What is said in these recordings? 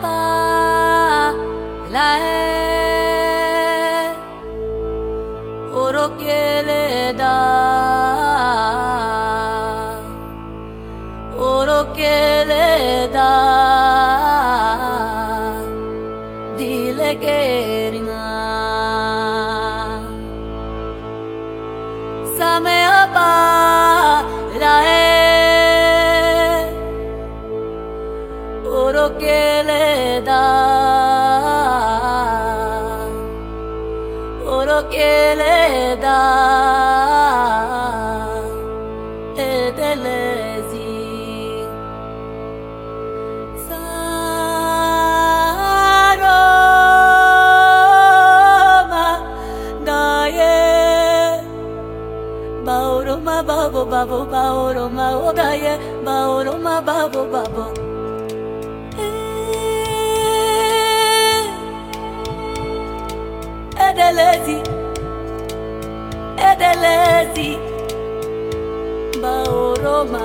发来。babo baoroma ogaye baoroma babo. Babo Edelezi. Edelezi. Baoroma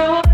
know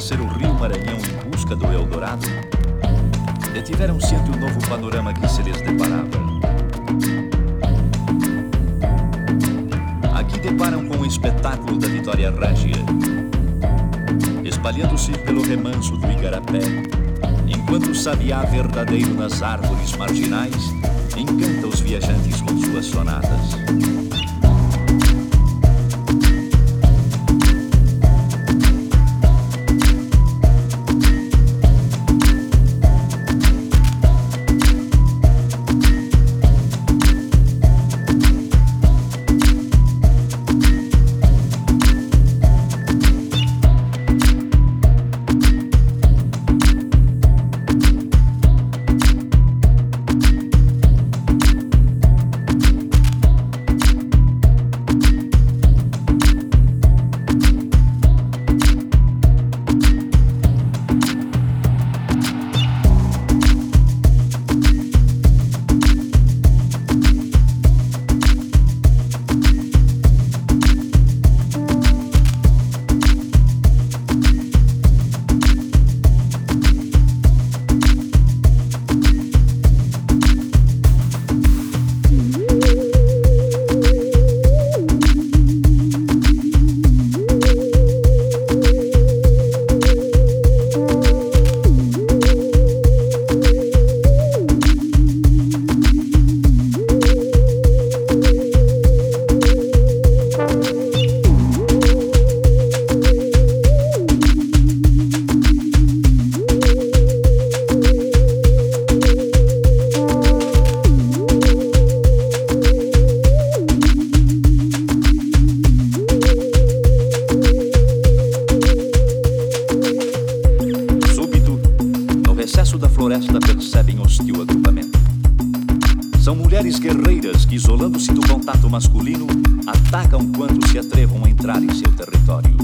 atravessar o rio Maranhão em busca do Eldorado, detiveram sempre o novo panorama que se lhes deparava. Aqui deparam com o espetáculo da Vitória Rágia, espalhando-se pelo remanso do Igarapé, enquanto o sabiá verdadeiro nas árvores marginais encanta os viajantes com suas sonatas. Percebem hostil agrupamento. São mulheres guerreiras que, isolando-se do contato masculino, atacam quando se atrevam a entrar em seu território.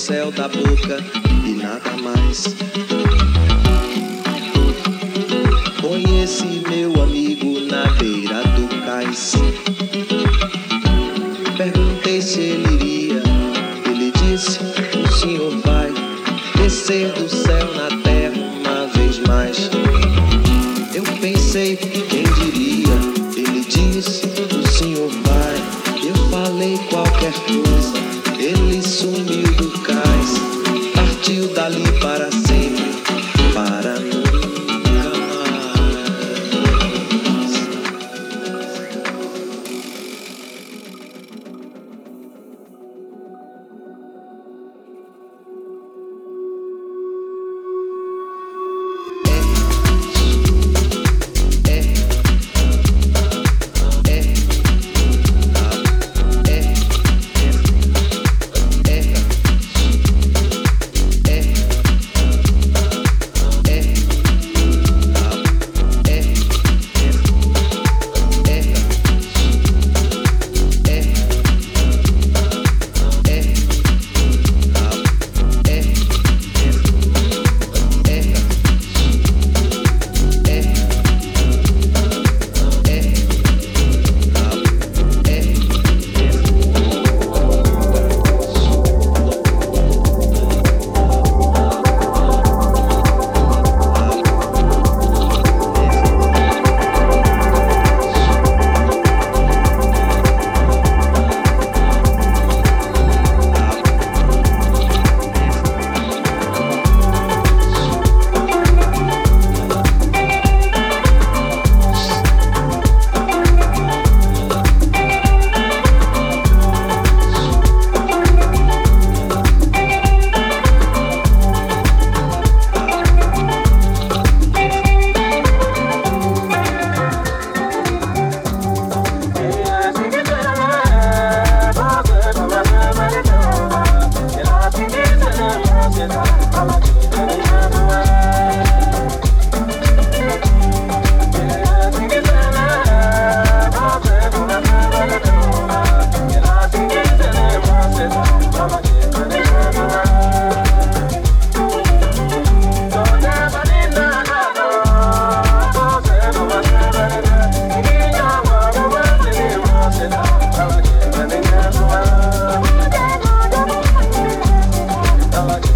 Céu da boca e nada mais. I like